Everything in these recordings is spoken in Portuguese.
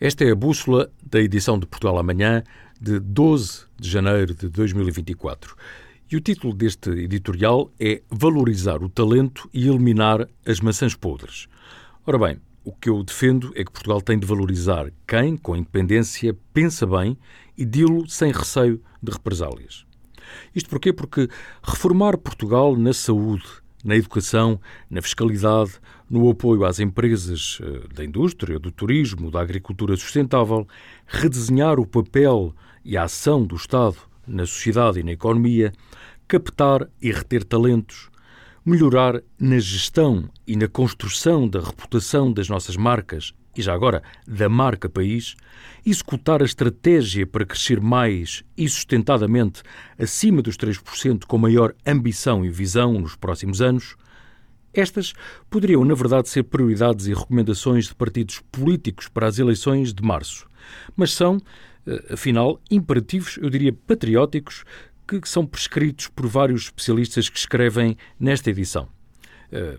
Esta é a bússola da edição de Portugal Amanhã de 12 de janeiro de 2024. E o título deste editorial é Valorizar o talento e eliminar as maçãs podres. Ora bem, o que eu defendo é que Portugal tem de valorizar quem, com independência, pensa bem e dilo sem receio de represálias. Isto porquê? Porque reformar Portugal na saúde, na educação, na fiscalidade, no apoio às empresas eh, da indústria, do turismo, da agricultura sustentável, redesenhar o papel e a ação do Estado na sociedade e na economia, captar e reter talentos, melhorar na gestão e na construção da reputação das nossas marcas e já agora da marca país, executar a estratégia para crescer mais e sustentadamente acima dos 3% com maior ambição e visão nos próximos anos, estas poderiam, na verdade, ser prioridades e recomendações de partidos políticos para as eleições de março, mas são, eh, afinal, imperativos, eu diria patrióticos, que são prescritos por vários especialistas que escrevem nesta edição. Eh,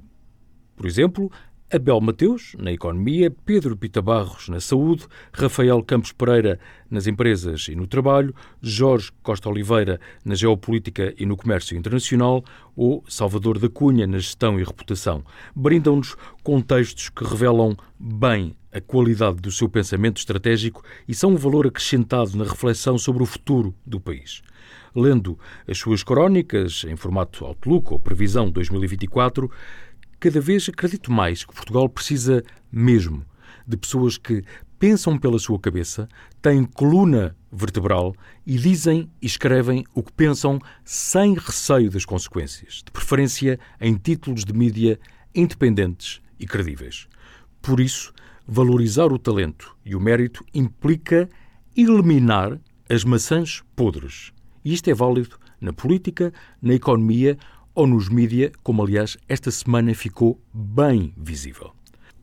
por exemplo, Abel Mateus, na economia, Pedro Pita Barros, na saúde, Rafael Campos Pereira, nas empresas e no trabalho, Jorge Costa Oliveira, na geopolítica e no comércio internacional, ou Salvador da Cunha, na gestão e reputação. Brindam-nos contextos que revelam bem a qualidade do seu pensamento estratégico e são um valor acrescentado na reflexão sobre o futuro do país. Lendo as suas crónicas em formato Outlook ou Previsão 2024, cada vez acredito mais que Portugal precisa mesmo de pessoas que pensam pela sua cabeça, têm coluna vertebral e dizem e escrevem o que pensam sem receio das consequências, de preferência em títulos de mídia independentes e credíveis. Por isso, valorizar o talento e o mérito implica eliminar as maçãs podres. E isto é válido na política, na economia ou nos mídia, como aliás esta semana ficou bem visível.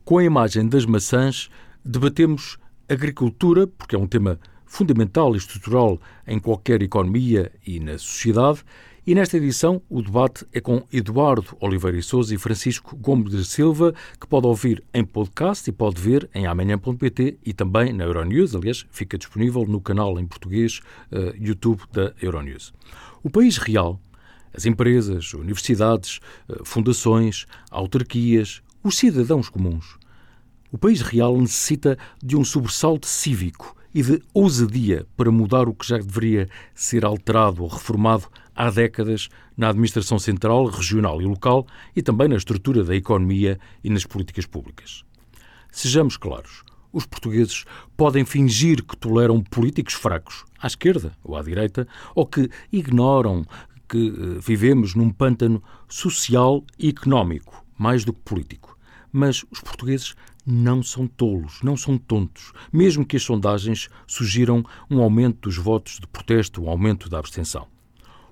Com a imagem das maçãs, debatemos agricultura, porque é um tema fundamental e estrutural em qualquer economia e na sociedade, e nesta edição o debate é com Eduardo Oliveira e Souza e Francisco Gomes de Silva, que pode ouvir em podcast e pode ver em amanhã.pt e também na Euronews, aliás, fica disponível no canal em português uh, YouTube da Euronews. O país real as empresas, universidades, eh, fundações, autarquias, os cidadãos comuns. O país real necessita de um sobressalto cívico e de ousadia para mudar o que já deveria ser alterado ou reformado há décadas na administração central, regional e local e também na estrutura da economia e nas políticas públicas. Sejamos claros, os portugueses podem fingir que toleram políticos fracos, à esquerda ou à direita, ou que ignoram que eh, vivemos num pântano social e económico, mais do que político. Mas os portugueses não são tolos, não são tontos, mesmo que as sondagens sugiram um aumento dos votos de protesto, um aumento da abstenção.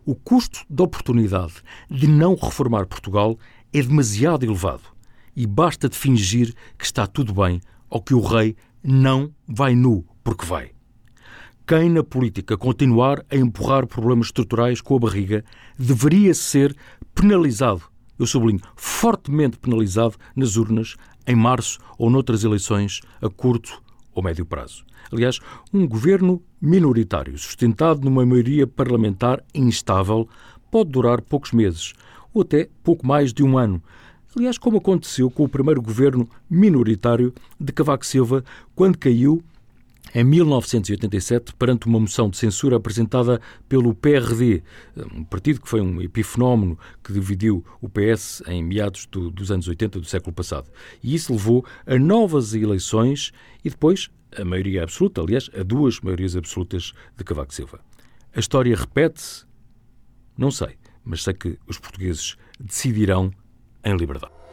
O custo da oportunidade de não reformar Portugal é demasiado elevado e basta de fingir que está tudo bem ou que o rei não vai nu porque vai. Quem na política continuar a empurrar problemas estruturais com a barriga deveria ser penalizado, eu sublinho, fortemente penalizado nas urnas em março ou noutras eleições a curto ou médio prazo. Aliás, um governo minoritário, sustentado numa maioria parlamentar instável, pode durar poucos meses ou até pouco mais de um ano. Aliás, como aconteceu com o primeiro governo minoritário de Cavaco Silva, quando caiu em 1987 perante uma moção de censura apresentada pelo PRD, um partido que foi um epifenómeno que dividiu o PS em meados do, dos anos 80 do século passado. E isso levou a novas eleições e depois a maioria absoluta, aliás, a duas maiorias absolutas de Cavaco Silva. A história repete-se? Não sei, mas sei que os portugueses decidirão em liberdade.